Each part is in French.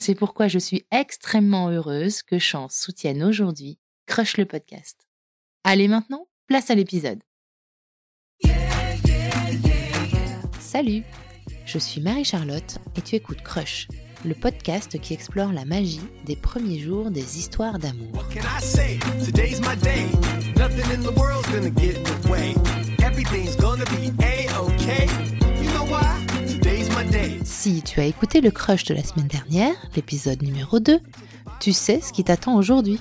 C'est pourquoi je suis extrêmement heureuse que Chance soutienne aujourd'hui Crush le podcast. Allez maintenant, place à l'épisode. Salut, je suis Marie-Charlotte et tu écoutes Crush, le podcast qui explore la magie des premiers jours des histoires d'amour. Si tu as écouté le crush de la semaine dernière, l'épisode numéro 2, tu sais ce qui t'attend aujourd'hui.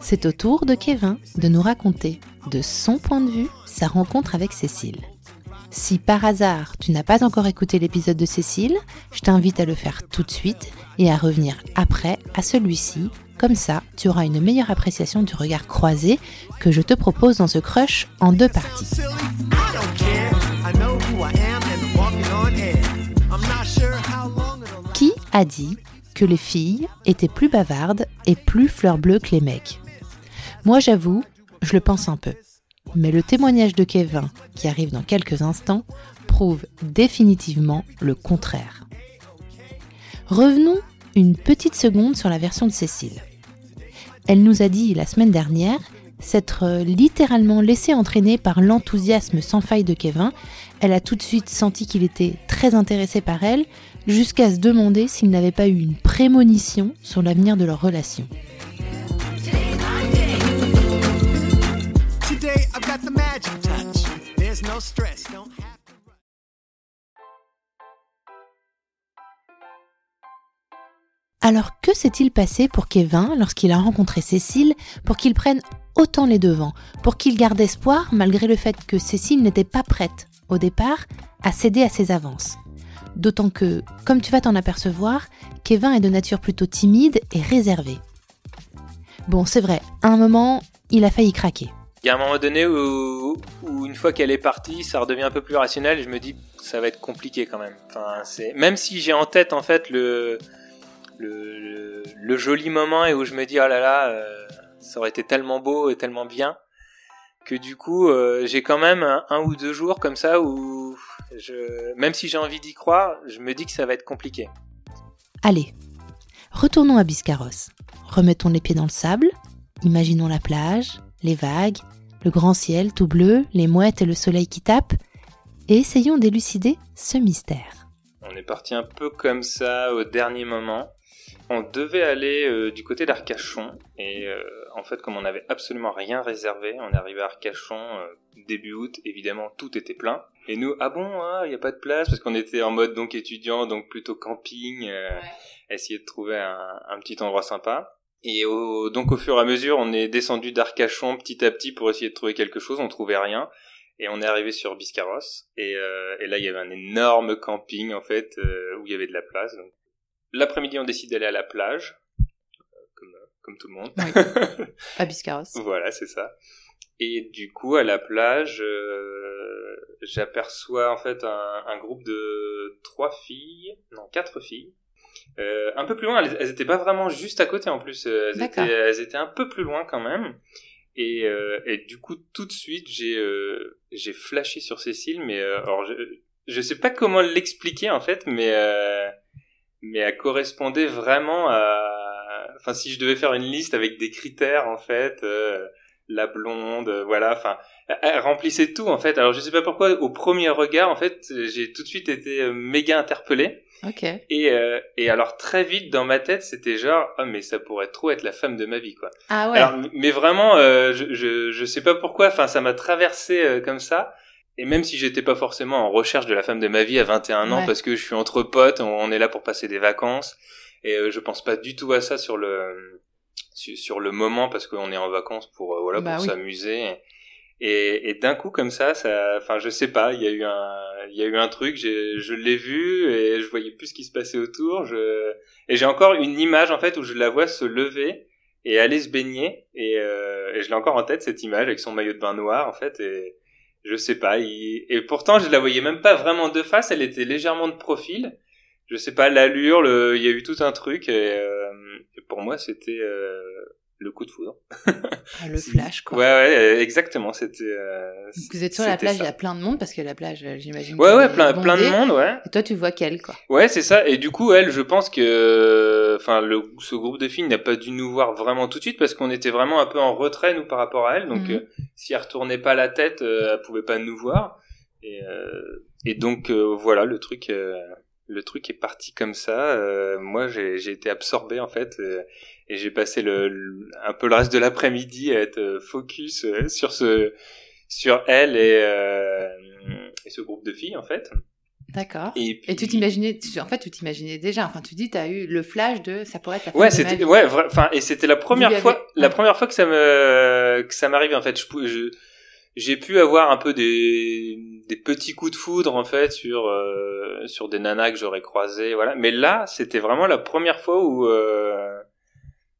C'est au tour de Kevin de nous raconter, de son point de vue, sa rencontre avec Cécile. Si par hasard tu n'as pas encore écouté l'épisode de Cécile, je t'invite à le faire tout de suite et à revenir après à celui-ci. Comme ça, tu auras une meilleure appréciation du regard croisé que je te propose dans ce crush en deux parties. A dit que les filles étaient plus bavardes et plus fleurs bleues que les mecs Moi j'avoue, je le pense un peu. Mais le témoignage de Kevin, qui arrive dans quelques instants, prouve définitivement le contraire. Revenons une petite seconde sur la version de Cécile. Elle nous a dit la semaine dernière s'être littéralement laissée entraîner par l'enthousiasme sans faille de Kevin. Elle a tout de suite senti qu'il était très intéressé par elle, jusqu'à se demander s'il n'avait pas eu une prémonition sur l'avenir de leur relation. Alors que s'est-il passé pour Kevin lorsqu'il a rencontré Cécile pour qu'il prenne autant les devants, pour qu'il garde espoir malgré le fait que Cécile n'était pas prête, au départ, à céder à ses avances? D'autant que, comme tu vas t'en apercevoir, Kevin est de nature plutôt timide et réservé. Bon, c'est vrai, à un moment, il a failli craquer. Il y a un moment donné où, une fois qu'elle est partie, ça redevient un peu plus rationnel et je me dis ça va être compliqué quand même. Enfin, même si j'ai en tête en fait le le, joli moment et où je me dis oh là là, euh, ça aurait été tellement beau et tellement bien que du coup euh, j'ai quand même un, ou deux jours comme ça où je, même si j'ai envie d'y croire, je me dis que ça va être compliqué. Allez, retournons à Biscarros. Remettons les pieds dans le sable, imaginons la plage, les vagues, le grand ciel tout bleu, les mouettes et le soleil qui tape, et essayons d'élucider ce mystère. On est parti un peu comme ça au dernier moment. On devait aller euh, du côté d'Arcachon et euh, en fait comme on n'avait absolument rien réservé, on est arrivé à Arcachon euh, début août, évidemment tout était plein. Et nous, ah bon, il n'y a pas de place? Parce qu'on était en mode donc étudiant, donc plutôt camping, essayer de trouver un, un, petit endroit sympa. Et donc au fur et à mesure, on est descendu d'Arcachon petit à petit pour essayer de trouver quelque chose. On trouvait rien. Et on est arrivé sur Biscarros. Et, euh, et là, il y avait un énorme camping, en fait, euh, où il y avait de la place. Donc, l'après-midi, on décide d'aller à la plage. Euh, comme, tout le monde. Oui. à Biscarros. voilà, c'est ça. Et du coup, à la plage, j'aperçois en fait un, un, groupe de trois filles, non quatre filles, Euh, un peu plus loin, elles, elles étaient pas vraiment juste à côté en plus. euh, Elles étaient, D'accord. elles étaient un peu plus loin quand même. Et, euh, et du coup, tout de suite, j'ai euh, j'ai flashé sur Cécile, mais euh, alors je je sais pas comment l'expliquer en fait, mais euh, mais elle correspondait vraiment à. Enfin, si je devais faire une liste avec des critères en fait, euh, la blonde, euh, voilà. Enfin, elle- remplissait tout en fait. Alors je sais pas pourquoi, au premier regard en fait, j'ai tout de suite été euh, méga interpellé. Ok. Et, euh, et alors très vite dans ma tête, c'était genre ah mais ça pourrait trop être la femme de ma vie quoi. Ah ouais. Alors mais vraiment, euh, je, je je sais pas pourquoi. Enfin ça m'a traversé euh, comme ça. Et même si j'étais pas forcément en recherche de la femme de ma vie à 21 ans Ouais. parce que je suis entre potes, on, on est là pour passer des vacances et euh, je pense pas du tout à ça sur le sur, le moment parce qu'on est en vacances pour euh, voilà Bah pour oui. s'amuser. Et, et d'un coup comme ça, ça, enfin je sais pas, il y a eu un, il y a eu un truc, j'ai, je l'ai vu et je voyais plus ce qui se passait autour. Je, et j'ai encore une image en fait où je la vois se lever et aller se baigner et, euh, et je l'ai encore en tête cette image avec son maillot de bain noir en fait et je sais pas. il- Et pourtant je la voyais même pas vraiment de face, elle était légèrement de profil. Je sais pas l'allure, le, il y a eu tout un truc et, euh, et pour moi c'était euh, le coup de foudre. Ah, le flash, quoi. Ouais, ouais, euh, exactement. C'était. euh, Vous êtes sur la plage, il y a plein de monde, parce que la plage, j'imagine. Ouais, ouais, plein, plein de monde, ouais. Et toi, tu vois qu'elle, quoi. Ouais, c'est ça. Et du coup, elle, je pense que, enfin, le, ce groupe de filles n'a pas dû nous voir vraiment tout de suite parce qu'on était vraiment un peu en retrait nous par rapport à elle. Donc, Mhm. euh, si elle retournait pas la tête, euh, elle pouvait pas nous voir. Et, euh, et donc, euh, voilà, le truc, euh, le truc est parti comme ça. Euh, moi, j'ai, été absorbé en fait, euh, et j'ai passé le, le- un peu le reste de l'après-midi à être euh, focus euh, sur ce, sur elle et, et ce groupe de filles en fait. D'accord. Et, Et tu t'imaginais, en fait, tu t'imaginais déjà, enfin, tu dis, t'as eu le flash de, ça pourrait être la Ouais, c'était ouais, enfin et c'était la première fois la première fois que ça me que ça m'arrivait en fait. Je pou- je j'ai pu avoir un peu des des petits coups de foudre en fait sur euh, sur des nanas que j'aurais croisées, voilà. Mais là, c'était vraiment la première fois où euh,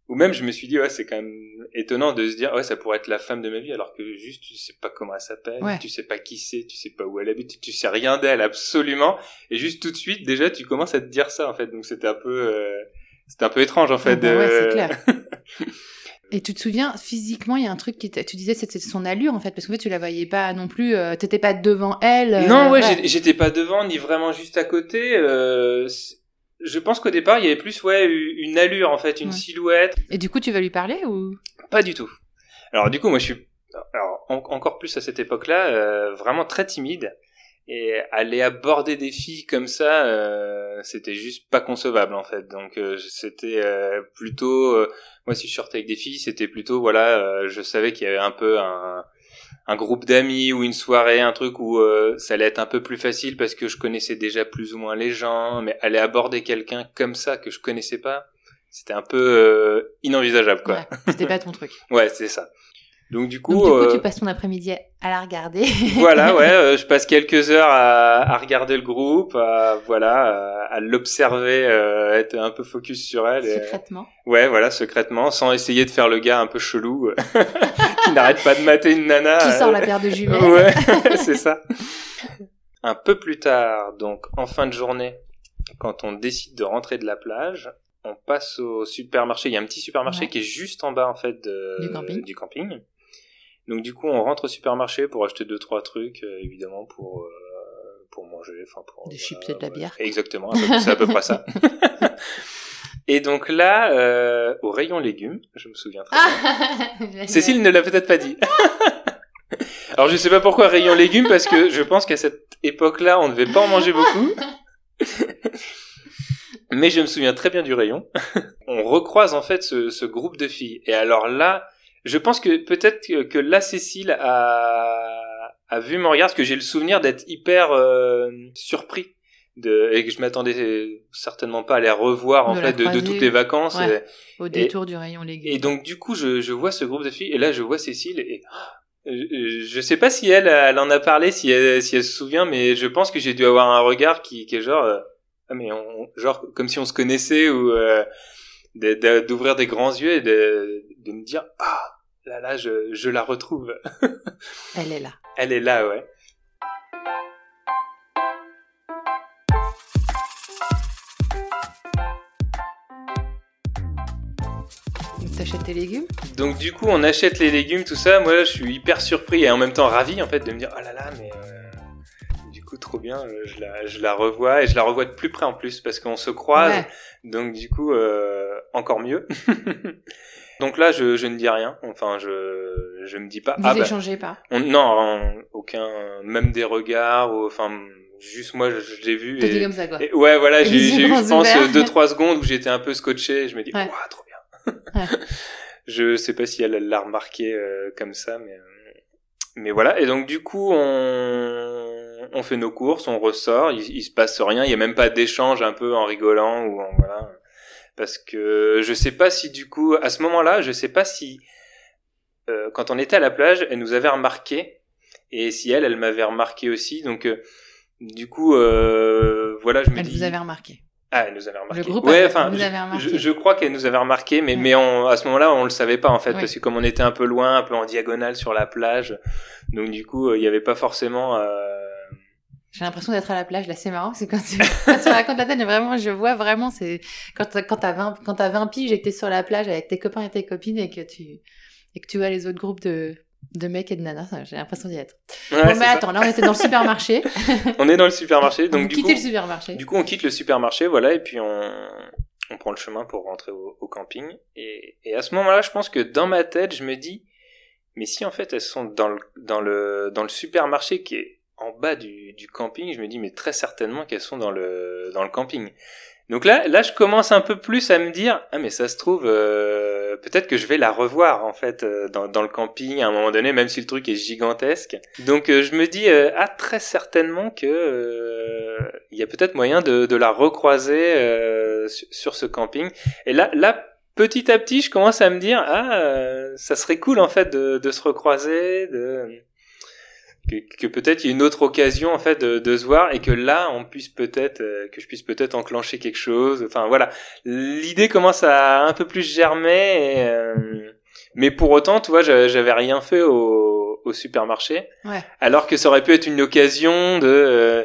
où même je me suis dit ouais, c'est quand même étonnant de se dire ouais, ça pourrait être la femme de ma vie alors que juste tu sais pas comment elle s'appelle, Ouais. tu sais pas qui c'est, tu sais pas où elle habite, tu, sais rien d'elle absolument et juste tout de suite déjà tu commences à te dire ça en fait. Donc c'était un peu euh, c'était un peu étrange en fait. Ah bah ouais, c'est clair. Et tu te souviens, physiquement, il y a un truc qui tu disais, c'était son allure, en fait, parce qu'en fait, tu la voyais pas non plus, euh, t'étais pas devant elle. euh, Non, ouais, j'étais pas devant ni vraiment juste à côté. euh, je pense qu'au départ, il y avait plus ouais une allure en fait, une Ouais. silhouette. Et du coup, tu vas lui parler ou? Pas du tout. Alors du coup, moi, je suis alors, en- encore plus à cette époque-là, euh, vraiment très timide. Et aller aborder des filles comme ça, euh, c'était juste pas concevable en fait. Donc euh, c'était euh, plutôt, euh, moi si je sortais avec des filles, c'était plutôt voilà, euh, je savais qu'il y avait un peu un, un groupe d'amis ou une soirée, un truc où euh, ça allait être un peu plus facile parce que je connaissais déjà plus ou moins les gens, mais aller aborder quelqu'un comme ça que je connaissais pas, c'était un peu euh, inenvisageable quoi. Ouais, c'était pas ton truc. Ouais, c'est ça. Donc du coup, Donc, du coup, euh, tu passes ton après-midi à la regarder. voilà, ouais, euh, je passe quelques heures à, à regarder le groupe, à voilà, à, à l'observer, euh, être un peu focus sur elle. et- Secrètement. ouais, voilà, secrètement, sans essayer de faire le gars un peu chelou qui n'arrête pas de mater une nana. Qui sort la paire de jumelles. Ouais, c'est ça. Un peu plus tard, donc en fin de journée, quand on décide de rentrer de la plage, on passe au supermarché. Il y a un petit supermarché Ouais. qui est juste en bas en fait de- Du camping. du camping. Donc du coup, on rentre au supermarché pour acheter deux trois trucs, euh, évidemment pour euh, pour manger, enfin pour Des chips et de la bière. Exactement, c'est à peu près ça. Et donc là, euh, au rayon légumes, je me souviens très bien. Ah Cécile ne l'a peut-être pas dit. Alors je sais pas pourquoi rayon légumes parce que je pense qu'à cette époque-là on ne devait pas en manger beaucoup. Mais je me souviens très bien du rayon. On recroise en fait ce, ce groupe de filles. Et alors là, je pense que peut-être que, que là Cécile a, a vu mon regard parce que j'ai le souvenir d'être hyper euh, surpris. De, et que je m'attendais certainement pas à les revoir en De fait de, toutes les vacances. Ouais. Et- Au détour du rayon légumes. et donc du coup, je, je vois ce groupe de filles et là, je vois Cécile et je, je sais pas si elle, elle en a parlé, si elle, si elle se souvient, mais je pense que j'ai dû avoir un regard qui, qui est genre, euh, ah mais on, genre comme si on se connaissait ou euh, d'ouvrir de, de, des grands yeux et de, de me dire ah là là je, je la retrouve. Elle est là. Elle est là ouais. T'achètes tes légumes? Donc du coup on achète les légumes tout ça. Moi je suis hyper surpris et en même temps ravi en fait de me dire ah oh là là mais euh, coup, trop bien. euh, Je la, je la revois et je la revois de plus près en plus parce qu'on se croise. Ouais. Donc du coup, euh, encore mieux. Donc là, je, je ne dis rien. Enfin, je, je me dis pas. Vous ah bah, échangez pas. on- non, on- aucun, même des regards. ou- Enfin, juste moi, je, l'ai vu. Et, comme ça, quoi. et ouais, voilà, j'ai eu, je pense, ouverts. 2-3 secondes où j'étais un peu scotché. Je me dis, Ouais. Ouah, trop bien. Ouais. je sais pas si elle l'a remarqué euh, comme ça, mais euh, mais voilà. Et donc du coup, on on fait nos courses, on ressort. Il, il se passe rien. Il y a même pas d'échange un peu en rigolant ou en voilà. Parce que je sais pas si du coup, à ce moment-là, je sais pas si euh, quand on était à la plage, elle nous avait remarqué et si elle, elle m'avait remarqué aussi. Donc euh, du coup, euh, voilà, je me Elle dis. vous avait remarqué. Ah, elle nous avait remarqué. Le groupe ouais, enfin, je, je- je crois qu'elle nous avait remarqué, mais, Ouais. mais on, à ce moment-là, on le savait pas en fait, Ouais. parce que comme on était un peu loin, un peu en diagonale sur la plage, donc du coup, il y avait pas forcément. J'ai l'impression d'être à la plage, là, c'est marrant, c'est quand tu, quand tu racontes la tête, vraiment, je vois vraiment, c'est quand t'as, quand t'as 20, quand t'as 20 piges et que t'es sur la plage avec tes copains et tes copines et que tu, et que tu vois les autres groupes de, de mecs et de nanas, j'ai l'impression d'y être. ouais, bon, c'est mais ça. attends, là, on était dans le supermarché. On est dans le supermarché, Donc, donc du coup, le supermarché. du coup, on quitte le supermarché, voilà, et puis on, on prend le chemin pour rentrer au, au camping. Et, et à ce moment-là, je pense que dans ma tête, je me dis, mais si en fait elles sont dans le, dans le, dans le supermarché qui est en bas du, camping, je me dis, mais très certainement qu'elles sont dans le, dans le camping. Donc là, là, je commence un peu plus à me dire, ah mais ça se trouve, euh, peut-être que je vais la revoir en fait euh, dans, dans le camping à un moment donné, même si le truc est gigantesque. Donc euh, je me dis, ah très certainement que il y a peut-être moyen de, de la recroiser sur, ce camping. Et là, là, petit à petit, je commence à me dire, ah, ça serait cool en fait de se recroiser, de que, que peut-être il y a une autre occasion en fait de, de se voir et que là on puisse peut-être euh, que je puisse peut-être enclencher quelque chose. Enfin voilà. L'idée commence à un peu plus germer et, euh, mais pour autant tu vois j'a- j'avais rien fait au, au supermarché. Ouais. alors que ça aurait pu être une occasion de euh,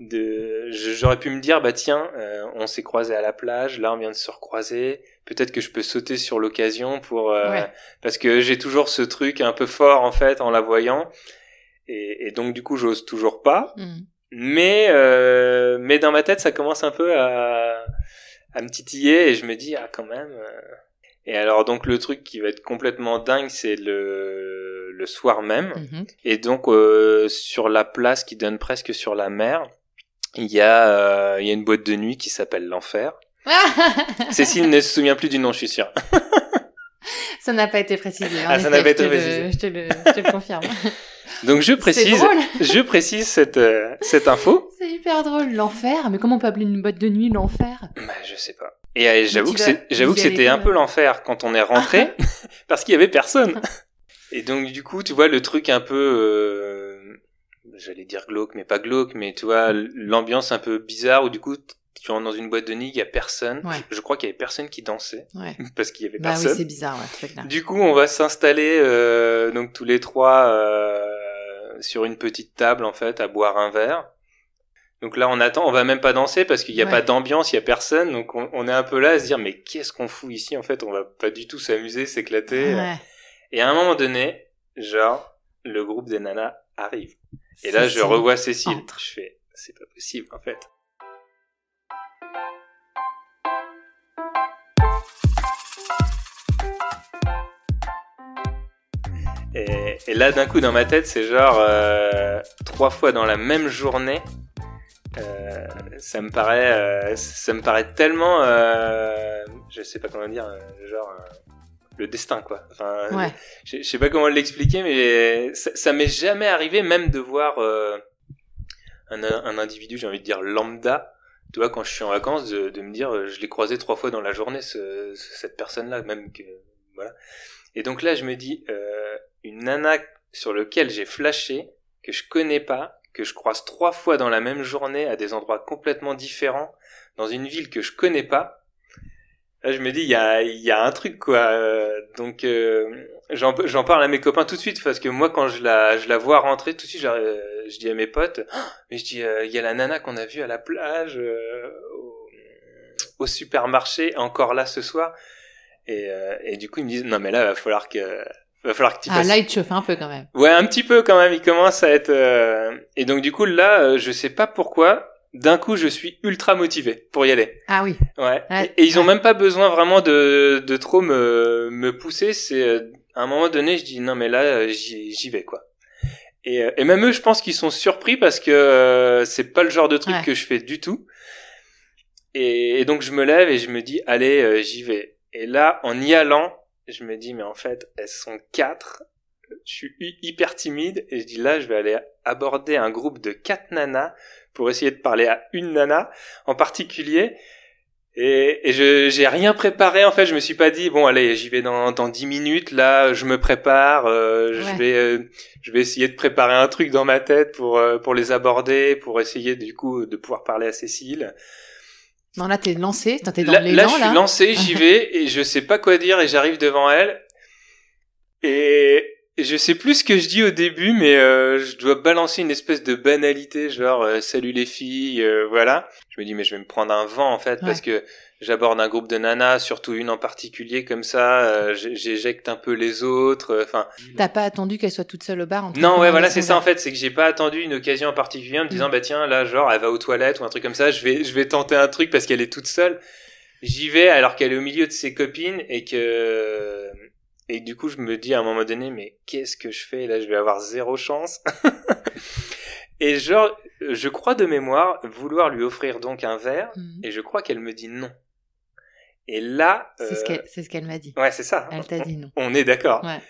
de j'aurais pu me dire bah tiens euh, on s'est croisé à la plage là on vient de se recroiser. Peut-être que je peux sauter sur l'occasion pour euh, Ouais. parce que j'ai toujours ce truc un peu fort en fait en la voyant et, et donc du coup j'ose toujours pas Mhm. mais euh, mais dans ma tête ça commence un peu à à me titiller et je me dis ah quand même euh. et alors donc le truc qui va être complètement dingue c'est le le soir même Mhm. et donc euh, sur la place qui donne presque sur la mer il y a euh, il y a une boîte de nuit qui s'appelle l'enfer Cécile ne se souvient plus du nom je suis sûr ça n'a pas été précisé. Ah, ça n'a pas été le- précisé. Je te le, je te le confirme. Donc je précise je précise cette euh, cette info C'est hyper drôle. L'enfer. Mais comment on peut appeler une boîte de nuit l'enfer? Bah, je sais pas. Et euh, j'avoue que j'avoue que c'était un peu l'enfer quand on est rentré, parce qu'il y avait personne. Et donc du coup, tu vois le truc un peu, euh, j'allais dire glauque, mais pas glauque, mais tu vois l'ambiance un peu bizarre où du coup tu rentres dans une boîte de nuit, il y a personne. Ouais. Je, crois qu'il y avait personne qui dansait Ouais. parce qu'il y avait Bah oui, personne. c'est bizarre, ouais. Du coup, on va s'installer euh, donc tous les trois euh, sur une petite table en fait à boire un verre. Donc là, on attend, on va même pas danser parce qu'il n'y a Ouais. pas d'ambiance, il y a personne. Donc on, on est un peu là à se dire mais qu'est-ce qu'on fout ici en fait? On va pas du tout s'amuser, s'éclater. Ouais. Et à un moment donné, genre le groupe des nanas arrive. Et là, je revois Cécile. entre. Je fais c'est pas possible en fait. Et, et là, d'un coup, dans ma tête, c'est genre euh, trois fois dans la même journée. Euh, ça me paraît, euh, ça me paraît tellement, je sais pas comment dire, genre le destin quoi. Enfin, Ouais. je, je sais pas comment l'expliquer, mais ça, ça m'est jamais arrivé même de voir un, un individu, j'ai envie de dire lambda. Tu vois, quand je suis en vacances, de, de me dire, je l'ai croisé trois fois dans la journée, ce, cette personne-là, même que voilà. Et donc là, je me dis, euh, une nana sur lequel j'ai flashé, que je connais pas, que je croise trois fois dans la même journée à des endroits complètement différents, dans une ville que je connais pas. Là, je me dis, il y a, il y a un truc, quoi. Euh, donc, euh, j'en parle à mes copains tout de suite, parce que moi, quand je la, je la vois rentrer, tout de suite, je, euh, je dis à mes potes, Ah mais je dis, euh, il y a la nana qu'on a vue à la plage, euh, au, au supermarché, encore là ce soir. Et, euh, et du coup, ils me disent, non, mais là, va falloir que, va falloir que tu Ah, fasses. là, il te chauffe un peu quand même. Ouais, un petit peu quand même. Il commence à être. euh, Et donc du coup là, euh, je sais pas pourquoi. D'un coup, je suis ultra motivé pour y aller. Ah oui. Ouais. Ouais. Et, et ils ont Ouais. même pas besoin vraiment de, de trop me, me pousser. C'est euh, à un moment donné, je dis non mais là, euh, j'y vais quoi. Et, et même eux, je pense qu'ils sont surpris parce que euh, c'est pas le genre de truc Ouais. que je fais du tout. Et, et donc je me lève et je me dis allez, euh, j'y vais. Et là, en y allant, je me dis mais en fait, elles sont quatre. Je suis hy- hyper timide et je dis là, je vais aller aborder un groupe de quatre nanas pour essayer de parler à une nana en particulier. Et, et je j'ai rien préparé en fait. Je me suis pas dit bon allez j'y vais dans dans dix minutes là je me prépare. euh, Ouais. Je vais euh, je vais essayer de préparer un truc dans ma tête pour euh, pour les aborder pour essayer du coup de pouvoir parler à Cécile. Non, là, t'es lancé. T'es dans Là, là, l'élan, je suis là. lancé, j'y vais et je sais pas quoi dire et j'arrive devant elle et je sais plus ce que je dis au début mais euh, je dois balancer une espèce de banalité genre euh, salut les filles euh, voilà. Je me dis mais je vais me prendre un vent en fait parce que j'aborde un groupe de nanas surtout une en particulier comme ça euh, j'éjecte un peu les autres euh, enfin T'as pas attendu qu'elle soit toute seule au bar. en non, ouais, voilà, c'est ça en fait, c'est que j'ai pas attendu une occasion en particulier en me disant Mm. bah tiens là genre elle va aux toilettes ou un truc comme ça, je vais je vais tenter un truc parce qu'elle est toute seule. J'y vais alors qu'elle est au milieu de ses copines et que et du coup je me dis à un moment donné mais qu'est-ce que je fais là, je vais avoir zéro chance. et genre je crois de mémoire vouloir lui offrir donc un verre Mhm. et je crois qu'elle me dit non. Et là C'est ce euh, qu'elle c'est ce qu'elle m'a dit. ouais, c'est ça. Elle t'a dit non. On est d'accord. Ouais.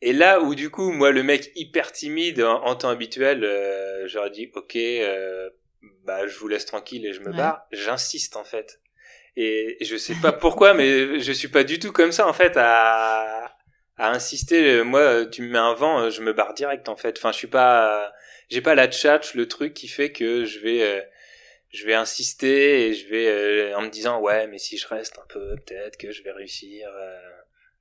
Et là où du coup, moi, le mec hyper timide en, en temps habituel, euh, j'aurais dit, ok, euh, bah je vous laisse tranquille et je me Ouais. barre. J'insiste en fait. Et je sais pas pourquoi, mais je suis pas du tout comme ça en fait à à insister. Moi, tu me mets un vent, je me barre direct en fait. Enfin, je suis pas, j'ai pas la tchatch, le truc qui fait que je vais euh, je vais insister et je vais euh, en me disant ouais mais si je reste un peu peut-être que je vais réussir euh,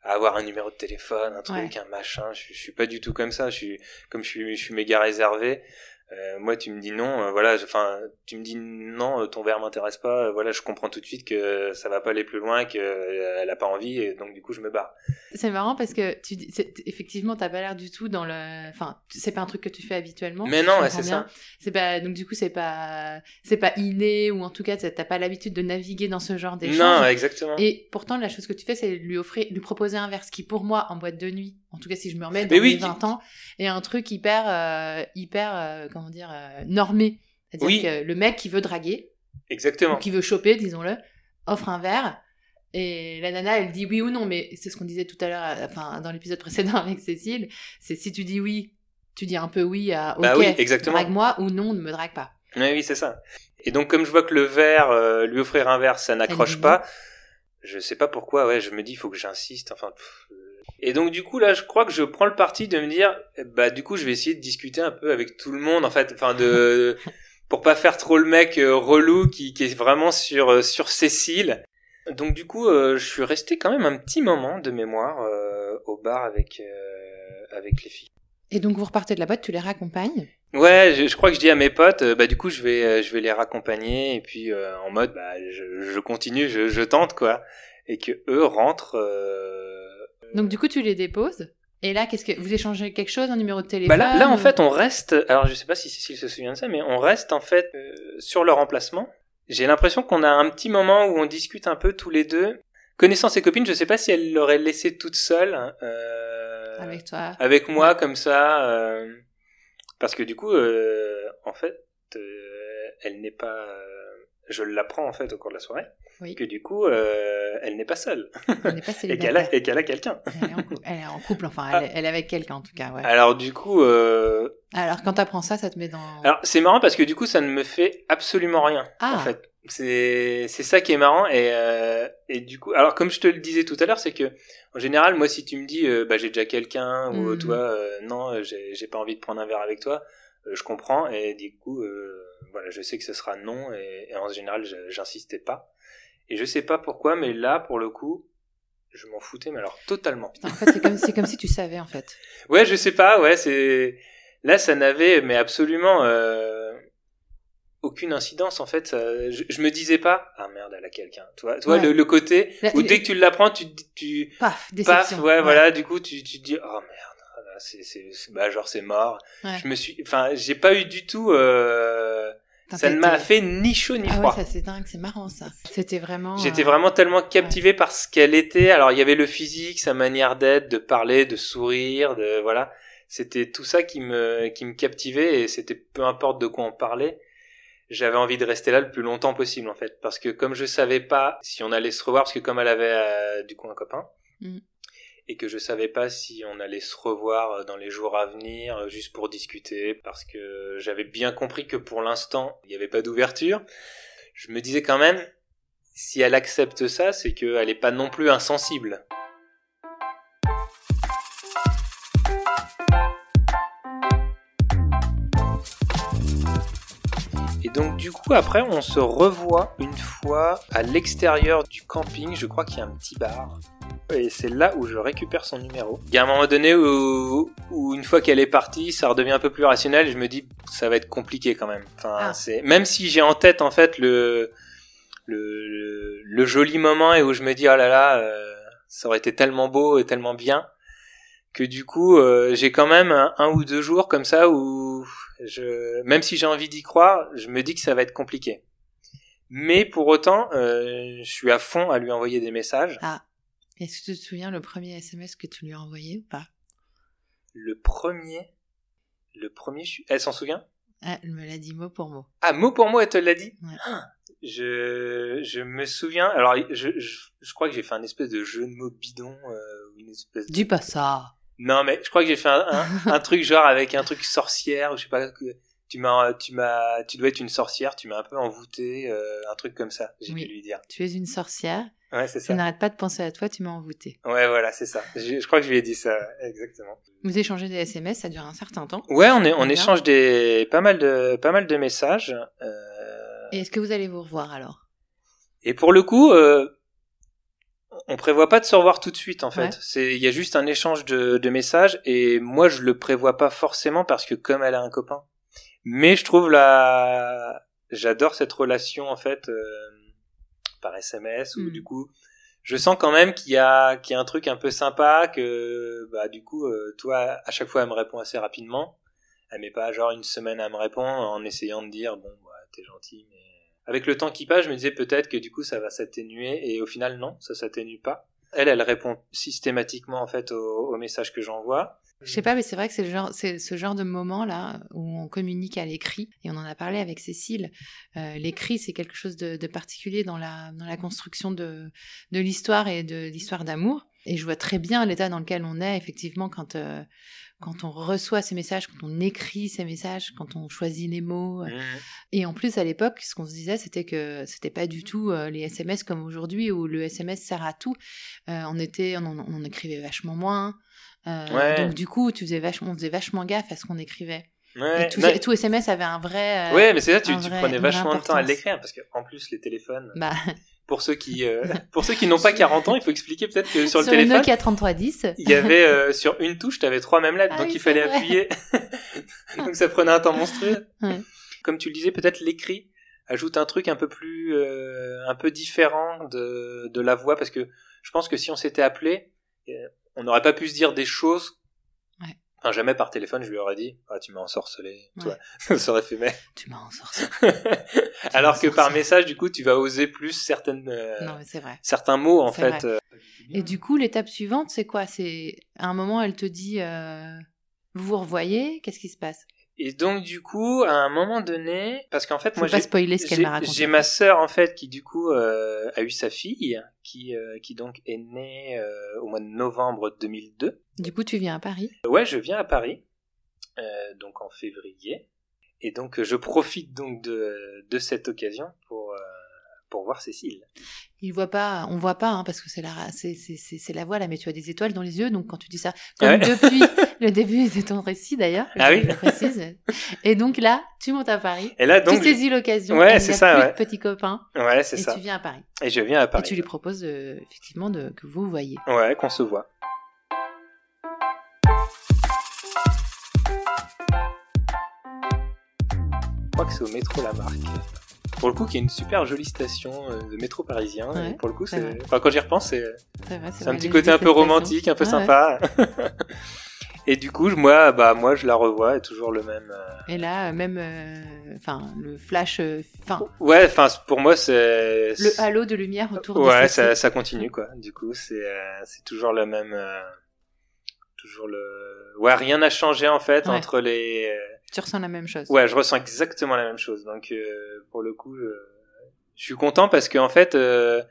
à avoir un numéro de téléphone un truc Ouais. un machin. Je, je suis pas du tout comme ça. Je suis comme je suis je suis méga réservé euh, moi tu me dis non euh, voilà enfin tu me dis non euh, ton verre m'intéresse pas euh, voilà je comprends tout de suite que ça va pas aller plus loin que euh, elle a pas envie et donc du coup je me barre C'est marrant parce que tu effectivement, t'as pas l'air du tout dans le. Enfin, c'est pas un truc que tu fais habituellement. mais non ouais, c'est ça C'est pas donc du coup c'est pas c'est pas inné ou en tout cas t'as pas l'habitude de naviguer dans ce genre d'échange. non exactement Et pourtant la chose que tu fais c'est lui offrir lui proposer un verre ce qui pour moi en boîte de nuit en tout cas si je me remets dans Mais oui, mes 20 ans est un truc hyper hyper comment dire euh, normé. C'est-à-dire Oui. que le mec qui veut draguer exactement ou qui veut choper disons-le offre un verre et la nana elle dit oui ou non mais c'est ce qu'on disait tout à l'heure euh, enfin dans l'épisode précédent avec Cécile c'est si tu dis oui tu dis un peu oui à ok bah oui exactement drague-moi ou non ne me drague pas. Oui, oui, c'est ça. Et donc, comme je vois que le verre, euh, lui offrir un verre, ça n'accroche pas, je sais pas pourquoi, ouais, je me dis, il faut que j'insiste, enfin... pff. Et donc, du coup, là, je crois que je prends le parti de me dire, eh bah, du coup, je vais essayer de discuter un peu avec tout le monde, en fait, enfin, de... pour pas faire trop le mec euh, relou qui, qui est vraiment sur, euh, sur Cécile. Donc, du coup, euh, je suis resté quand même un petit moment de mémoire euh, au bar avec, euh, avec les filles. Et donc vous repartez de la boîte, tu les raccompagnes? Ouais, je, je crois que je dis à mes potes, bah du coup je vais je vais les raccompagner et puis en mode bah je, je continue, je, je tente quoi, et que eux rentrent. Donc du coup tu les déposes. Et là, qu'est-ce que vous échangez quelque chose, un numéro de téléphone Bah là, là en fait on reste. Alors je sais pas si Cécile se souvient de ça, mais on reste en fait euh, sur leur emplacement. J'ai l'impression qu'on a un petit moment où on discute un peu tous les deux. Connaissant ses copines, je sais pas si elle l'aurait laissée toute seule. euh, avec toi. avec moi comme ça euh, parce que du coup en fait elle n'est pas je l'apprends en fait au cours de la soirée Oui. que du coup euh, elle n'est pas seule Elle n'est pas et qu'elle a, et qu'elle a quelqu'un Elle est en couple, elle est en couple, enfin, Ah. elle, est, elle est avec quelqu'un en tout cas, ouais. alors du coup euh, Alors quand t'apprends ça, ça te met dans. alors c'est marrant parce que du coup ça ne me fait absolument rien Ah. en fait c'est ça qui est marrant et euh, et du coup alors comme je te le disais tout à l'heure c'est que en général moi si tu me dis bah j'ai déjà quelqu'un ou Mhm. toi non j'ai pas envie de prendre un verre avec toi je comprends et du coup euh, voilà je sais que ce sera non et, et en général j'insistais pas et je sais pas pourquoi mais là pour le coup je m'en foutais mais alors totalement en fait, c'est comme, comme si tu savais en fait. Ouais, je sais pas, ouais, c'est là ça n'avait mais absolument euh... aucune incidence en fait. ça- je, je me disais pas ah merde elle a quelqu'un. Tu vois Ouais. le, le côté où dès que tu l'apprends tu tu Paf, paf déception. ouais, voilà du coup tu tu te dis oh merde c'est bah genre c'est mort. Ouais. Je me suis enfin j'ai pas eu du tout euh, ça ne m'a fait ni chaud ni Ah froid. ouais, ça c'est dingue, c'est marrant ça. C'était vraiment. J'étais euh, vraiment tellement captivé par ce qu'elle était. Alors il y avait le physique, sa manière d'être, de parler, de sourire, de voilà. C'était tout ça qui me qui me captivait et c'était peu importe de quoi on parlait. J'avais envie de rester là le plus longtemps possible en fait parce que comme je savais pas si on allait se revoir parce que comme elle avait euh, du coup un copain Mm. Et que je savais pas si on allait se revoir euh, dans les jours à venir euh, juste pour discuter parce que j'avais bien compris que pour l'instant il n'y avait pas d'ouverture. Je me disais quand même si elle accepte ça, c'est qu'elle n'est pas non plus insensible. Et donc du coup après on se revoit une fois à l'extérieur du camping, je crois qu'il y a un petit bar. Et c'est là où je récupère son numéro. Il y a un moment donné où, où une fois qu'elle est partie, ça redevient un peu plus rationnel. et Je me dis, ça va être compliqué quand même. Enfin, Ah. c'est même si j'ai en tête en fait le, le le le joli moment et où je me dis, oh là là, euh, ça aurait été tellement beau et tellement bien que du coup, euh, j'ai quand même un, un ou deux jours comme ça où je, même si j'ai envie d'y croire, je me dis que ça va être compliqué. Mais pour autant, euh, je suis à fond à lui envoyer des messages. Ah. Est-ce que tu te souviens le premier SMS que tu lui as envoyé ou pas? Le premier, le premier, je elle s'en souvient? Ah, Elle me l'a dit mot pour mot. Ah, mot pour mot, elle te l'a dit? Ouais. Ah, Je, je me souviens. Alors, je, je, je crois que j'ai fait un espèce de jeu de mots bidon, euh, une espèce. De... Dis pas ça. Non, mais je crois que j'ai fait un, un, un truc genre avec un truc sorcière ou je sais pas. Que tu m'as, tu m'as, tu dois être une sorcière. Tu m'as un peu envoûté, euh, un truc comme ça. J'ai Oui. dû lui dire. Tu es une sorcière. Ouais, c'est Je n'arrête pas de penser à toi, tu m'as envoûté. Ouais, voilà, c'est ça. Je crois que je lui ai dit ça, exactement. Vous échangez des SMS, ça dure un certain temps. Ouais, on est, on D'accord. échange des pas mal de, pas mal de messages. Euh, Et est-ce que vous allez vous revoir alors? Et pour le coup, euh, on prévoit pas de se revoir tout de suite en fait. Ouais. C'est, il y a juste un échange de, de messages et moi je le prévois pas forcément parce que comme elle a un copain. Mais je trouve la, j'adore cette relation en fait euh, par SMS ou Mm. du coup, je sens quand même qu'il y a, qu'il y a un truc un peu sympa que bah du coup euh, toi à chaque fois elle me répond assez rapidement. Elle met pas genre une semaine à me répondre en essayant de dire bon bah, t'es gentil mais avec le temps qui passe, je me disais peut-être que du coup ça va s'atténuer et au final non, ça s'atténue pas. Elle, elle répond systématiquement en fait aux, aux messages que j'envoie. Je sais pas, mais c'est vrai que c'est le genre, c'est ce genre de moment là où on communique à l'écrit et on en a parlé avec Cécile. Euh, l'écrit, c'est quelque chose de, de particulier dans la dans la construction de de l'histoire et de l'histoire d'amour. Et je vois très bien l'état dans lequel on est effectivement quand euh, quand on reçoit ces messages, quand on écrit ces messages, quand on choisit les mots. Mmh. Et en plus, à l'époque, ce qu'on se disait, c'était que c'était pas du tout euh, les SMS comme aujourd'hui où le SMS sert à tout. Euh, on était, on, on en écrivait vachement moins. Euh, Ouais. Donc du coup, tu faisais vachement, on faisait vachement gaffe à ce qu'on écrivait. Ouais, Et tout, SMS avait un vrai. euh, ouais, mais c'est ça, tu, un tu vrai- prenais vachement de temps à l'écrire parce que en plus les téléphones, Bah, pour ceux qui, euh, pour ceux qui n'ont pas 40 ans, il faut expliquer peut-être que sur le sur le téléphone, Nokia 3310. il y avait euh, sur une touche, tu avais trois mêmes lettres, Ah donc oui, il fallait appuyer. donc ça prenait un temps monstrueux. Ouais. Comme tu le disais, peut-être l'écrit ajoute un truc un peu plus, euh, un peu différent de, de la voix, parce que je pense que si on s'était appelé, on n'aurait pas pu se dire des choses. Ouais. Enfin, jamais par téléphone, je lui aurais dit, ah, tu m'as ensorcelé. Ouais. Toi, ça aurait fait mais. Tu m'as ensorcelé. Alors que par message, du coup, tu vas oser plus certaines, euh, Non, mais c'est vrai. certains mots, en fait. vrai. euh. Et du coup, l'étape suivante, c'est quoi? C'est à un moment, elle te dit, euh, vous vous revoyez, qu'est-ce qui se passe? Et donc, du coup, à un moment donné, parce qu'en fait, Faut moi, pas j'ai, spoiler ce qu'elle j'ai, m'a raconté. j'ai ma sœur, en fait, qui, du coup, euh, a eu sa fille, qui, euh, qui donc est née euh, au mois de novembre 2002. Du coup, tu viens à Paris? Ouais, je viens à Paris, donc en février. Et donc, je profite donc de, de cette occasion pour, pour voir Cécile. Il voit pas, on voit pas, hein, parce que c'est la, c'est la voix là, mais tu as des étoiles dans les yeux, donc quand tu dis ça, comme Ouais. depuis le début de ton récit d'ailleurs, Ah oui. précise. Et donc là, tu montes à Paris, Et là, donc, tu saisis l'occasion, Ouais, c'est ça, plus ouais. de petit copain, ouais, c'est et ça. tu viens à Paris. Et je viens à Paris. Et tu lui proposes euh, effectivement de, que vous vous voyez. Ouais, qu'on se voit. Je crois que c'est au métro Lamarck. Pour le coup, qui est une super jolie station euh, de métro parisien. Ouais, et pour le coup, c'est. Enfin, quand j'y repense, c'est C'est vrai, c'est vrai, un petit côté un peu romantique, un peu ouais. sympa. et du coup, moi, bah, moi, je la revois, et toujours le même. euh, Et là, euh, même, euh, enfin, le flash, enfin, Ouais, enfin, pour moi, c'est. le halo de lumière autour de Ouais, celle-ci. ça, ça continue, quoi. Du coup, c'est euh, c'est toujours le même. euh, toujours le. Ouais, rien n'a changé, en fait, Ouais. entre les. Tu ressens la même chose. Ouais, je ressens exactement la même chose. Donc, euh, pour le coup, je, je suis content parce que en fait, euh,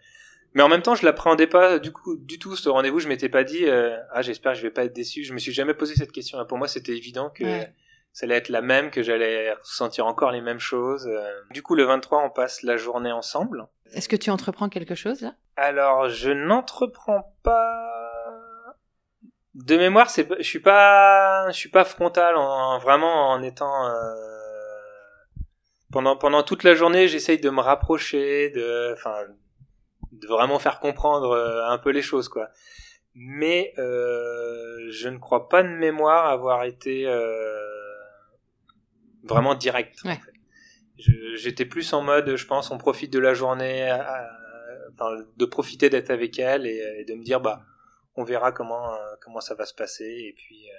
mais en même temps, je l'appréhendais pas du coup du tout ce rendez-vous. Je m'étais pas dit, euh, ah, j'espère que je vais pas être déçu. Je me suis jamais posé cette question. Pour moi, c'était évident que Ouais. ça allait être la même, que j'allais ressentir encore les mêmes choses. Euh, Du coup, le 23, on passe la journée ensemble. Est-ce que tu entreprends quelque chose là? Alors, je n'entreprends pas. De mémoire, c'est, je suis pas, je suis pas frontal en, vraiment en étant. euh, Pendant pendant toute la journée, j'essaye de me rapprocher, de, enfin, de vraiment faire comprendre euh, un peu les choses, quoi. Mais euh, je ne crois pas de mémoire avoir été euh, vraiment direct. en Ouais. fait. J'étais plus en mode, je pense, on profite de la journée, à- de profiter d'être avec elle et, et de me dire, bah, on verra comment euh, comment ça va se passer. Et puis, euh,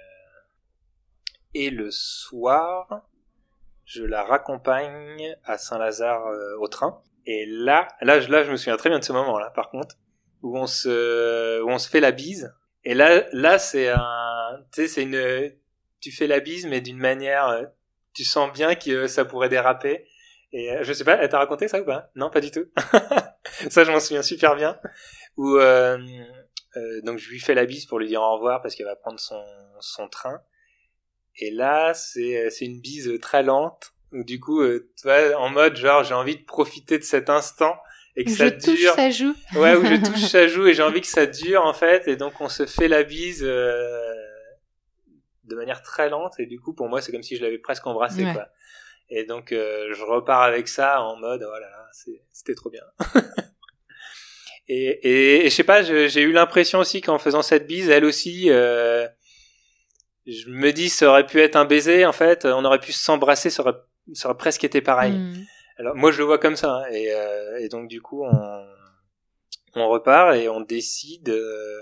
et le soir, je la raccompagne à Saint-Lazare euh, au train. Et là, là, je, me souviens très bien de ce moment-là, par contre, où on se, où on se fait la bise. Et là, là, c'est un, tu sais, c'est une, tu fais la bise, mais d'une manière, euh, tu sens bien que ça pourrait déraper. Et euh, je sais pas, elle t'a raconté ça ou pas? Non, pas du tout. ça, je m'en souviens super bien. Où donc je lui fais la bise pour lui dire au revoir parce qu'elle va prendre son train. Et là, c'est c'est une bise très lente. Du coup, euh, tu vois, en mode genre j'ai envie de profiter de cet instant et que Je ça touche dure. sa joue. Ouais, où je touche sa joue et j'ai envie que ça dure en fait. Et donc on se fait la bise euh, de manière très lente. Et du coup, pour moi, c'est comme si je l'avais presque embrassé Ouais. quoi. Et donc euh, je repars avec ça en mode oh là là, c'est- c'était trop bien. et, et, et je sais pas, j'ai eu l'impression aussi qu'en faisant cette bise, elle aussi, euh, je me dis ça aurait pu être un baiser en fait. On aurait pu s'embrasser, ça aurait, ça aurait presque été pareil. Hmm. Alors moi je le vois comme ça hein, et, euh, et donc du coup on, on repart et on décide. euh,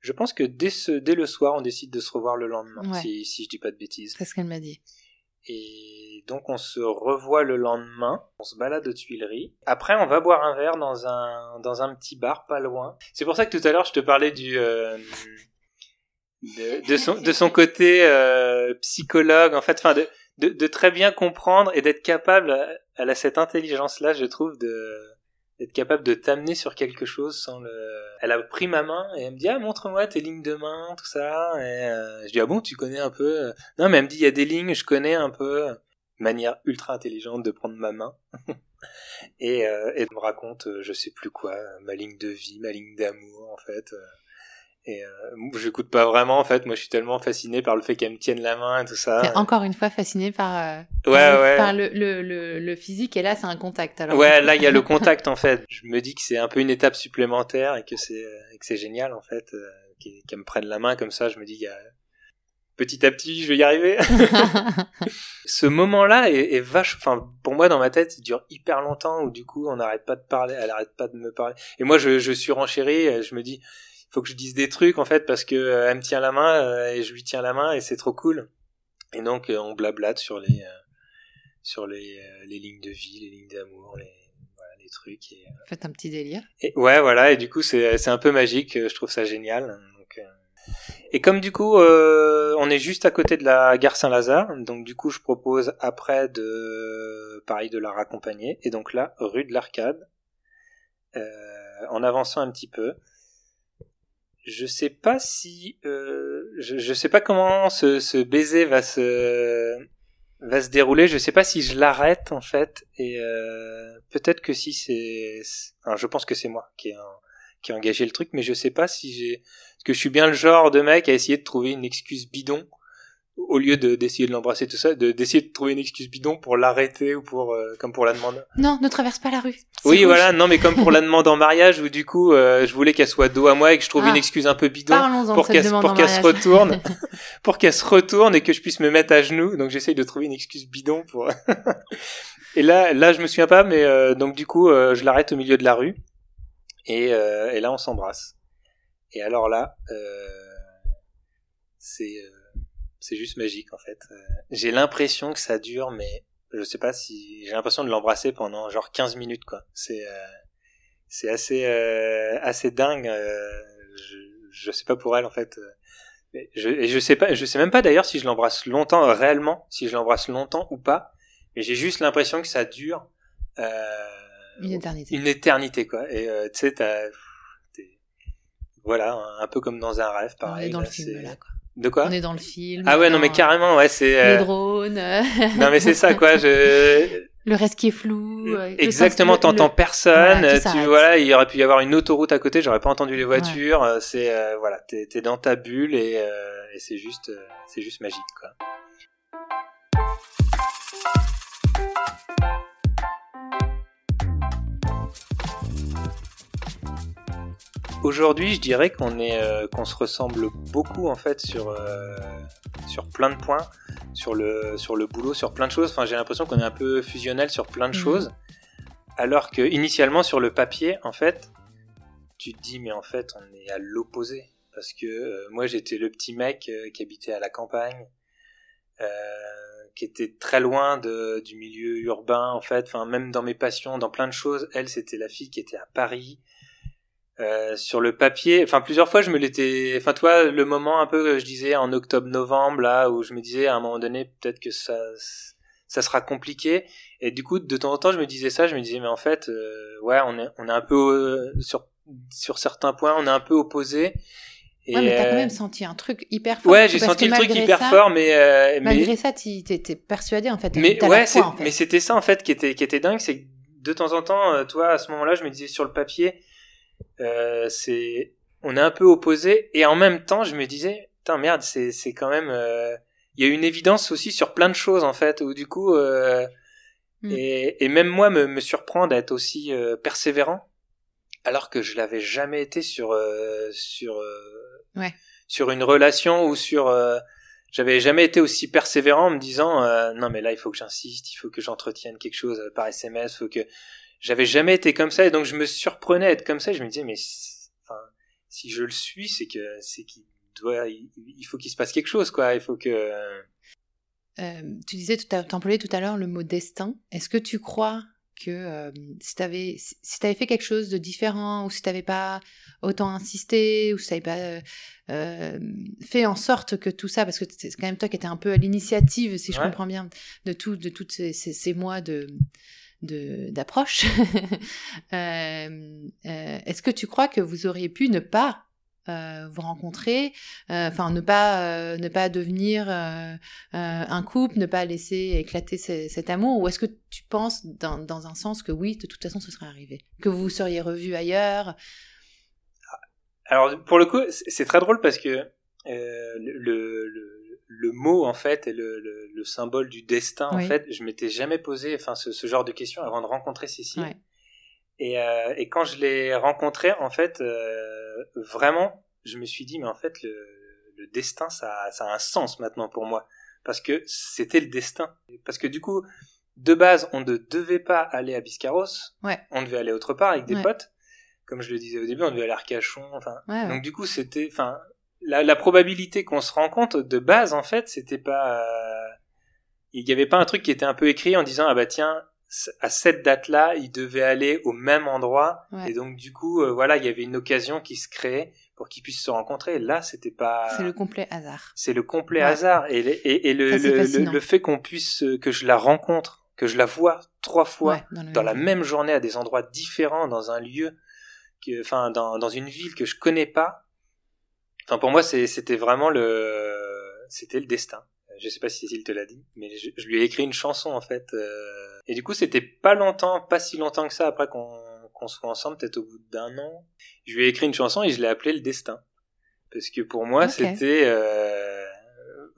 je pense que dès ce dès le soir on décide de se revoir le lendemain Ouais. si si je dis pas de bêtises. C'est ce qu'elle m'a dit. Et donc on se revoit le lendemain, on se balade aux Tuileries. Après on va boire un verre dans un dans un petit bar pas loin. C'est pour ça que tout à l'heure je te parlais du euh, de, son de son côté euh, psychologue en fait, de, de très bien comprendre et d'être capable. Elle a cette intelligence là, je trouve de d'être capable de t'amener sur quelque chose sans le. Elle a pris ma main et elle me dit ah montre-moi tes lignes de main tout ça et euh, je dis ah bon tu connais un peu non mais elle me dit il y a des lignes je connais un peu manière ultra intelligente de prendre ma main et euh, elle me raconte euh, je sais plus quoi euh, ma ligne de vie ma ligne d'amour en fait euh, et euh, j'écoute pas vraiment en fait moi je suis tellement fasciné par le fait qu'elle me tienne la main et tout ça T'es encore une fois fasciné par, euh, ouais par, le- ouais par le, le, le, le physique et là c'est un contact. Alors. Ouais, là il y a le contact en fait. Je me dis que c'est un peu une étape supplémentaire et que c'est euh, que c'est génial en fait euh, qu'elle me prenne la main comme ça. Je me dis il y a petit à petit je vais y arriver. Ce moment-là est, est vache. Enfin pour moi dans ma tête il dure hyper longtemps où du coup on n'arrête pas de parler, elle arrête pas de me parler. Et moi je je suis renchéri. Je me dis faut que je dise des trucs en fait parce que euh, elle me tient la main euh, et je lui tiens la main et c'est trop cool. Et donc euh, on blablate sur les sur les, les lignes de vie, les lignes d'amour, les, voilà, les trucs. Et, Faites un petit délire. et ouais, voilà, et du coup, c'est, c'est un peu magique, je trouve ça génial. Donc, euh, Et comme du coup, euh, on est juste à côté de la gare Saint-Lazare, donc du coup, je propose après de, pareil, de la raccompagner. Et donc là, rue de l'Arcade, euh, en avançant un petit peu. Je sais pas si, euh, je, je sais pas comment ce, ce baiser va se, va se dérouler. Je sais pas si je l'arrête en fait, et euh, peut-être que si c'est, je pense que c'est moi qui ai, qui ai engagé le truc, mais je sais pas si j'ai, que je suis bien le genre de mec à essayer de trouver une excuse bidon au lieu de d'essayer de l'embrasser tout ça, de d'essayer de trouver une excuse bidon pour l'arrêter ou pour euh, comme pour la demande. Non, ne traverse pas la rue. Oui, rouge. voilà, non, mais comme pour la demande en mariage où du coup, euh, je voulais qu'elle soit dos à moi et que je trouve Ah. une excuse un peu bidon pour qu'elle pour qu'elle se retourne, pour qu'elle se retourne et que je puisse me mettre à genoux. Donc j'essaye de trouver une excuse bidon pour. Et là, là, je me souviens pas, mais euh, donc du coup, euh, je l'arrête au milieu de la rue, et, euh, et là, on s'embrasse. Et alors là, c'est c'est juste magique en fait. J'ai l'impression que ça dure, mais je sais pas si j'ai l'impression de l'embrasser pendant genre 15 minutes quoi. C'est c'est assez assez dingue. je je sais pas pour elle en fait. Je, et je sais pas, je sais même pas d'ailleurs si je l'embrasse longtemps réellement, si je l'embrasse longtemps ou pas. Mais j'ai juste l'impression que ça dure euh, une éternité. Une éternité quoi. Et euh, tu sais, t'as, voilà, un peu comme dans un rêve, pareil. On est dans le film là quoi. De quoi On est dans le film. Ah ouais, non mais carrément, ouais, c'est. Euh... Les drones. non mais c'est ça quoi. Je le reste qui est flou. Euh, Exactement, t'entends personne. tu voilà, il aurait pu y avoir une autoroute à côté, j'aurais pas entendu les voitures. Euh, c'est euh, voilà, t'es es dans ta bulle et, et c'est juste, c'est juste magique quoi. Aujourd'hui, je dirais qu'on est, qu'on se ressemble beaucoup en fait sur sur plein de points sur le, sur le boulot, sur plein de choses. Enfin, j'ai l'impression qu'on est un peu fusionnel sur plein de mhm. choses. Alors que initialement sur le papier, en fait, tu te dis mais en fait on est à l'opposé parce que euh, moi j'étais le petit mec euh, qui habitait à la campagne, euh, qui était très loin de, du milieu urbain en fait. Enfin même dans mes passions, dans plein de choses, elle c'était la fille qui était à Paris, euh, sur le papier, enfin plusieurs fois je me l'étais, enfin toi le moment un peu je disais en octobre-novembre là où je me disais à un moment donné peut-être que ça ça sera compliqué et du coup de temps en temps je me disais ça, je me disais mais en fait euh, ouais on est on est un peu euh, sur sur certains points on est un peu opposés. Et ouais, mais t'as quand même senti un truc hyper fort. Ouais, j'ai senti le truc hyper fort, mais malgré ça, t'étais persuadé en fait. Mais ouais, en fait. mais c'était ça en fait qui était qui était dingue, c'est que de temps en temps, toi à ce moment-là, je me disais sur le papier, euh, c'est on est un peu opposés et en même temps je me disais putain merde c'est c'est quand même euh, il y a une évidence aussi sur plein de choses en fait où du coup euh, mm. et, et même moi me, me surprend d'être aussi persévérant alors que je l'avais jamais été sur sur ouais. sur une relation ou sur j'avais jamais été aussi persévérant en me disant non mais là il faut que j'insiste il faut que j'entretienne quelque chose par SMS faut que j'avais jamais été comme ça et donc je me surprenais à être comme ça. Je me disais mais enfin si je le suis, c'est que c'est qu'il doit, il, faut qu'il se passe quelque chose quoi. Il faut que euh, tu disais, tu employé tout à l'heure le mot destin. Est-ce que tu crois que euh, si tu avais, si avais fait quelque chose de différent, ou si tu n'avais pas autant insisté, ou si tu n'avais pas euh, fait en sorte que tout ça, parce que c'est quand même toi qui étais un peu à l'initiative, si je comprends bien, de tout, de toutes ces, ces mois de, d'approche. Euh, euh, est-ce que tu crois que vous auriez pu ne pas euh, vous rencontrer, enfin ne pas ne pas devenir un couple, ne pas laisser éclater cet amour, ou est-ce que tu penses dans, dans, un sens que oui, de toute façon, ce serait arrivé, que vous seriez revus ailleurs? Alors pour le coup, c'est très drôle parce que le le mot en fait et le, le, symbole du destin en fait je m'étais jamais posé enfin ce, ce, genre de questions avant de rencontrer Cécile. Et, euh, et quand je l'ai rencontré en fait euh, vraiment je me suis dit mais en fait le, le destin ça, ça a un sens maintenant pour moi. Parce que c'était le destin. Parce que du coup de base on ne devait pas aller à Biscarros on devait aller autre part avec des potes. Comme je le disais au début on devait aller à Arcachon enfin. Donc du coup c'était enfin la, la probabilité qu'on se rencontre de base, en fait, c'était pas. Euh, il n'y avait pas un truc qui était un peu écrit en disant ah bah tiens à cette date-là il devait aller au même endroit et donc du coup euh, voilà il y avait une occasion qui se créait pour qu'ils puissent se rencontrer. Là c'était pas. C'est le complet hasard. C'est le complet hasard et, et, et le, le, le, fait qu'on puisse que je la rencontre, que je la vois trois fois dans, la même journée à des endroits différents dans un lieu, que, enfin dans, dans une ville que je connais pas Enfin, pour moi, c'était vraiment le, c'était le destin. Je sais pas si Cécile te l'a dit, mais je, lui ai écrit une chanson en fait. Euh, et du coup, c'était pas longtemps, pas si longtemps que ça après qu'on qu'on soit ensemble, peut-être au bout d'un an. Je lui ai écrit une chanson et je l'ai appelée le destin, parce que pour moi, c'était euh,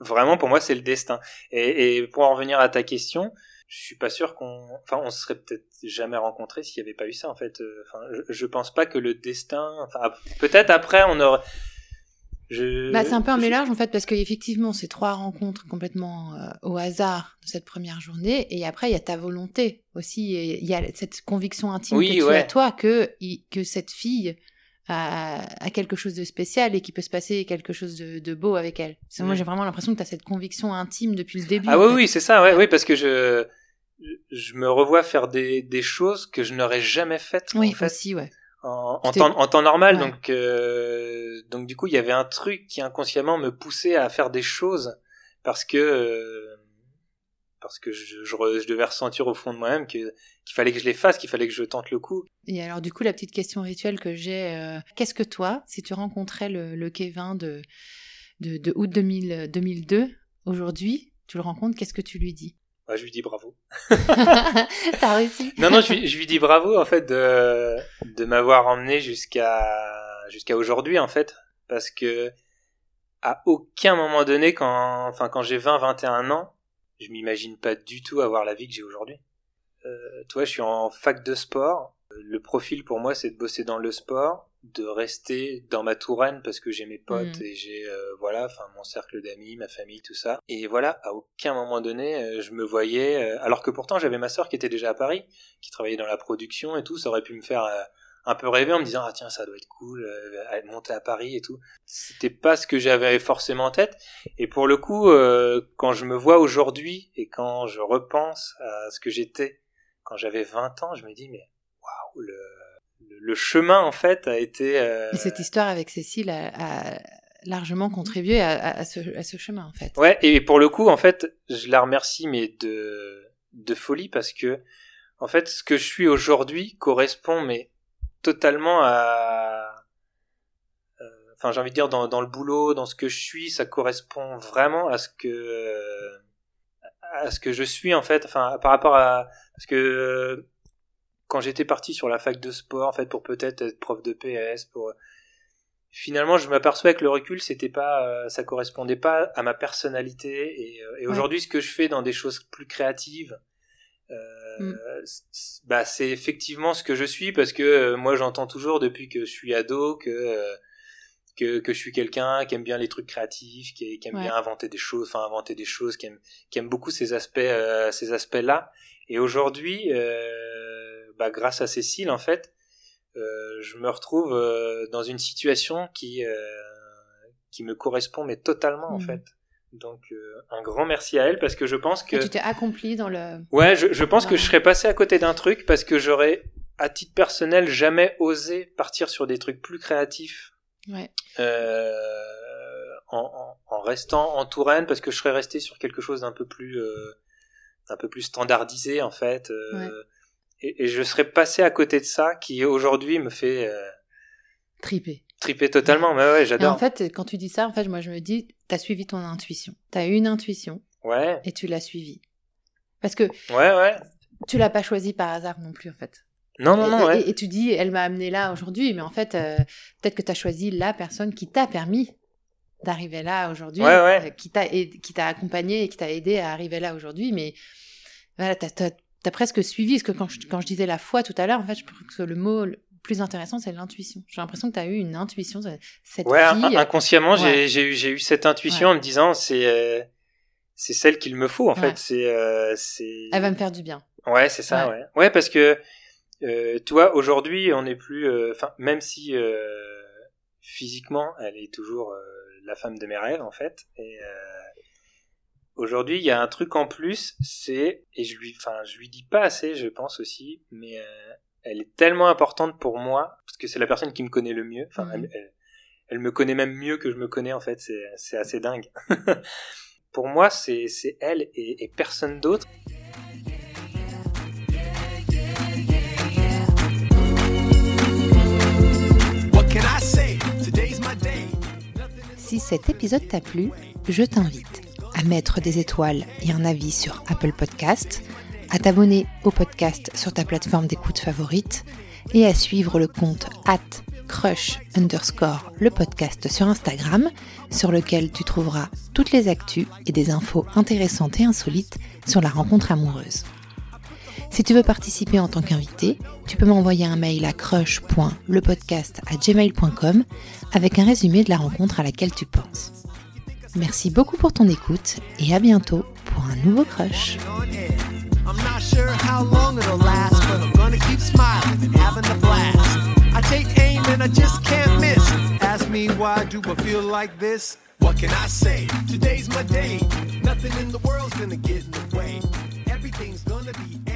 vraiment pour moi, c'est le destin. Et, et pour en revenir à ta question, je suis pas sûr qu'on, enfin, on se serait peut-être jamais rencontrés s'il y avait pas eu ça en fait. Enfin, je, je pense pas que le destin, enfin, peut-être après on aurait Je... Bah, c'est un peu un mélange en fait parce qu'effectivement c'est trois rencontres complètement euh, au hasard de cette première journée et après il y a ta volonté aussi et il y a cette conviction intime Oui, que tu ouais. as toi que que cette fille a, a quelque chose de spécial et qu'il peut se passer quelque chose de, de beau avec elle. Parce que Moi Mm. j'ai vraiment l'impression que tu as cette conviction intime depuis le début. Ah oui, fait. oui, c'est ça, ouais, oui, parce que je, je me revois faire des, des choses que je n'aurais jamais faites Oui, en fait, aussi ouais. En, temps, en temps normal. Ouais. Donc, euh, donc du coup, il y avait un truc qui inconsciemment me poussait à faire des choses parce que euh, parce que je, je, re- je devais ressentir au fond de moi-même qu'il fallait que je les fasse, qu'il fallait que je tente le coup. Et alors du coup la petite question rituelle que j'ai, euh, qu'est-ce que toi, si tu rencontrais le, le Kevin de, de, de août 2000 2002, aujourd'hui, tu le rencontres, qu'est-ce que tu lui dis? Ouais, je lui dis bravo. T'as réussi Non, non, je, lui- je lui dis bravo en fait de, de m'avoir emmené jusqu'à jusqu'à aujourd'hui en fait, parce que à aucun moment donné, quand enfin quand j'ai 20-21 ans, je m'imagine pas du tout avoir la vie que j'ai aujourd'hui. Euh, toi, je suis en fac de sport. Le profil pour moi, c'est de bosser dans le sport, de rester dans ma Touraine parce que j'ai mes potes Mhm. et j'ai euh, voilà, enfin mon cercle d'amis, ma famille, tout ça. Et voilà, à aucun moment donné, euh, je me voyais. euh, alors que pourtant, j'avais ma sœur qui était déjà à Paris, qui travaillait dans la production et tout. Ça aurait pu me faire euh, un peu rêver en me disant ah tiens, ça doit être cool, euh, monter à Paris et tout. C'était pas ce que j'avais forcément en tête. Et pour le coup, euh, quand je me vois aujourd'hui et quand je repense à ce que j'étais quand j'avais 20 ans, je me dis mais waouh, le, le, chemin en fait a été. euh, Et cette histoire avec Cécile a, a largement contribué à, à- à ce, à ce chemin en fait. Ouais, et pour le coup, en fait, je la remercie, mais de, de folie, parce que, en fait, ce que je suis aujourd'hui correspond, mais totalement à, euh, enfin, j'ai envie de dire, dans, dans le boulot, dans ce que je suis, ça correspond vraiment à ce que, à ce que je suis, en fait, enfin, par rapport à, parce que, quand j'étais parti sur la fac de sport, en fait, pour peut-être être prof de PS, pour, finalement je m'aperçois que le recul c'était pas euh, ça correspondait pas à ma personnalité et, euh, et Ouais. aujourd'hui ce que je fais dans des choses plus créatives euh, Mm. bah c'est effectivement ce que je suis parce que euh, moi j'entends toujours depuis que je suis ado que euh, que, que je suis quelqu'un qui aime bien les trucs créatifs qui, qui aime Ouais. bien inventer des choses enfin inventer des choses qui aime qui aime beaucoup ces aspects euh, ces aspects là et aujourd'hui euh, bah grâce à Cécile en fait euh, je me retrouve euh, dans une situation qui euh, qui me correspond mais totalement en Mhm. fait. Donc un grand merci à elle parce que je pense que Et tu t'es accompli dans le. ouais je, je pense que je serais passé à côté d'un truc parce que j'aurais à titre personnel jamais osé partir sur des trucs plus créatifs Ouais. en, en, en restant en Touraine parce que je serais resté sur quelque chose d'un peu plus un peu plus standardisé en fait euh, Ouais. Et, et je serais passé à côté de ça qui aujourd'hui me fait euh, Tripé. triper totalement mais ouais Et j'adore en fait, quand tu dis ça, en fait, moi je me dis, t'as suivi ton intuition. T'as eu une intuition ouais et tu l'as suivie. Parce que ouais ouais tu l'as pas choisi par hasard non plus en fait. non non non et- ouais et tu dis, elle m'a amené là aujourd'hui, mais en fait, euh, peut-être que tu as choisi la personne qui t'a permis d'arriver là aujourd'hui, Ouais, ouais. euh, qui t'a aid- qui t'a accompagné et qui t'a aidé à arriver là aujourd'hui. Mais voilà, t'as as, presque suivi. Parce que quand je, quand je disais la foi tout à l'heure, en fait, je pense que le mot le plus intéressant, c'est l'intuition. J'ai l'impression que tu as eu une intuition. Cette ouais fille, inconsciemment j'ai Ouais. j'ai eu cette intuition en me disant c'est euh, c'est celle qu'il me faut en fait c'est euh, elle va me faire du bien. Ouais, c'est ça, Ouais. ouais. Parce que, euh, tu vois, aujourd'hui, on n'est plus, euh, enfin, même si euh, physiquement, elle est toujours la femme de mes rêves, en fait. Et aujourd'hui, il y a un truc en plus, c'est, et je lui, enfin, je lui dis pas assez, je pense aussi, mais euh, elle est tellement importante pour moi parce que c'est la personne qui me connaît le mieux. Enfin, Mhm. elle, elle, elle me connaît même mieux que je me connais, en fait. C'est, c'est assez dingue. pour moi, c'est, c'est elle et, et personne d'autre. What can I say? Today's my day. Si cet épisode t'a plu, je t'invite à mettre des étoiles et un avis sur Apple Podcast, à t'abonner au podcast sur ta plateforme d'écoute favorite et à suivre le compte at crush underscore le podcast sur Instagram sur lequel tu trouveras toutes les actus et des infos intéressantes et insolites sur la rencontre amoureuse. Si tu veux participer en tant qu'invité, tu peux m'envoyer un mail à crush.lepodcast@gmail.com avec un résumé de la rencontre à laquelle tu penses. Merci beaucoup pour ton écoute et à bientôt pour un nouveau crush. I'm not sure how long it'll last, but I'm gonna keep smiling and having a blast. I take aim and I just can't miss. Ask me why do I feel like this? What can I say? Today's my day. Nothing in the world's gonna get in the way. Everything's gonna be